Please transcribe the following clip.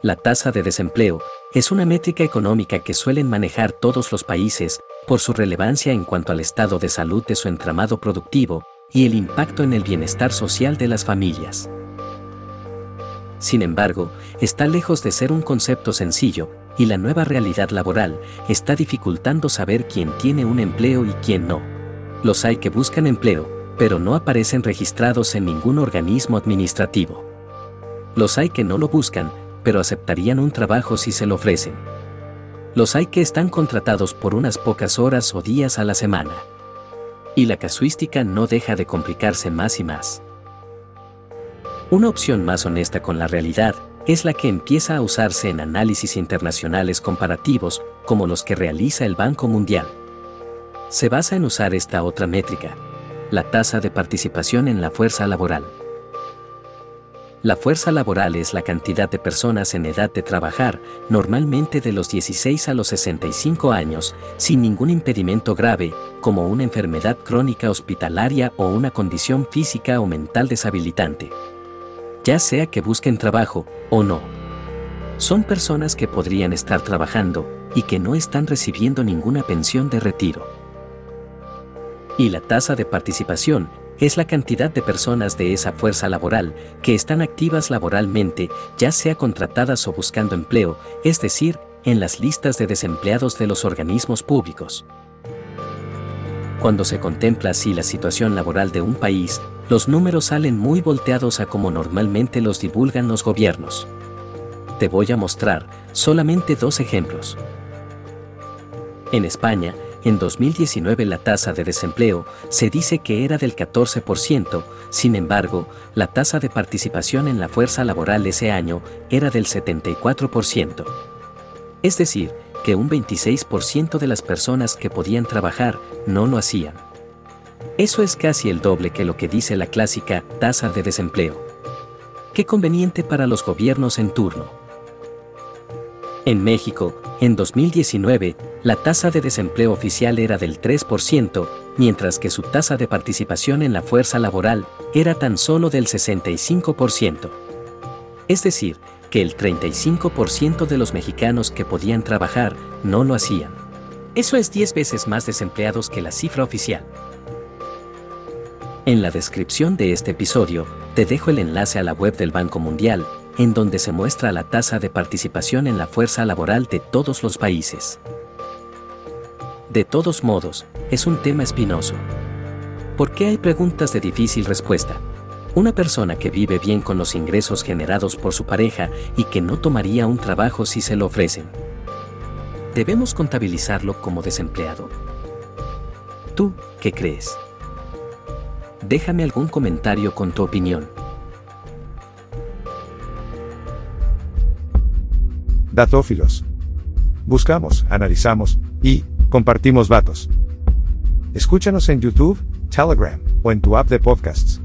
La tasa de desempleo es una métrica económica que suelen manejar todos los países por su relevancia en cuanto al estado de salud de su entramado productivo y el impacto en el bienestar social de las familias. Sin embargo, está lejos de ser un concepto sencillo, y la nueva realidad laboral está dificultando saber quién tiene un empleo y quién no. Los hay que buscan empleo, pero no aparecen registrados en ningún organismo administrativo. Los hay que no lo buscan, pero aceptarían un trabajo si se lo ofrecen. Los hay que están contratados por unas pocas horas o días a la semana. Y la casuística no deja de complicarse más y más. Una opción más honesta con la realidad es la que empieza a usarse en análisis internacionales comparativos como los que realiza el Banco Mundial. Se basa en usar esta otra métrica, la tasa de participación en la fuerza laboral. La fuerza laboral es la cantidad de personas en edad de trabajar, normalmente de los 16 a los 65 años, sin ningún impedimento grave, como una enfermedad crónica hospitalaria o una condición física o mental deshabilitante. Ya sea que busquen trabajo o no. Son personas que podrían estar trabajando y que no están recibiendo ninguna pensión de retiro. Y la tasa de participación es la cantidad de personas de esa fuerza laboral que están activas laboralmente, ya sea contratadas o buscando empleo, es decir, en las listas de desempleados de los organismos públicos. Cuando se contempla así la situación laboral de un país, los números salen muy volteados a como normalmente los divulgan los gobiernos. Te voy a mostrar solamente dos ejemplos. En España, en 2019 la tasa de desempleo se dice que era del 14%, sin embargo, la tasa de participación en la fuerza laboral ese año era del 74%. Es decir, que un 26% de las personas que podían trabajar no lo hacían. Eso es casi el doble que lo que dice la clásica tasa de desempleo. Qué conveniente para los gobiernos en turno. En México, en 2019, la tasa de desempleo oficial era del 3%, mientras que su tasa de participación en la fuerza laboral era tan solo del 65%. Es decir, que el 35% de los mexicanos que podían trabajar no lo hacían. Eso es 10 veces más desempleados que la cifra oficial. En la descripción de este episodio, te dejo el enlace a la web del Banco Mundial en donde se muestra la tasa de participación en la fuerza laboral de todos los países. De todos modos, es un tema espinoso. ¿Por qué hay preguntas de difícil respuesta? Una persona que vive bien con los ingresos generados por su pareja y que no tomaría un trabajo si se lo ofrecen. ¿Debemos contabilizarlo como desempleado? ¿Tú qué crees? Déjame algún comentario con tu opinión. Datófilos. Buscamos, analizamos y compartimos datos. Escúchanos en YouTube, Telegram o en tu app de podcasts.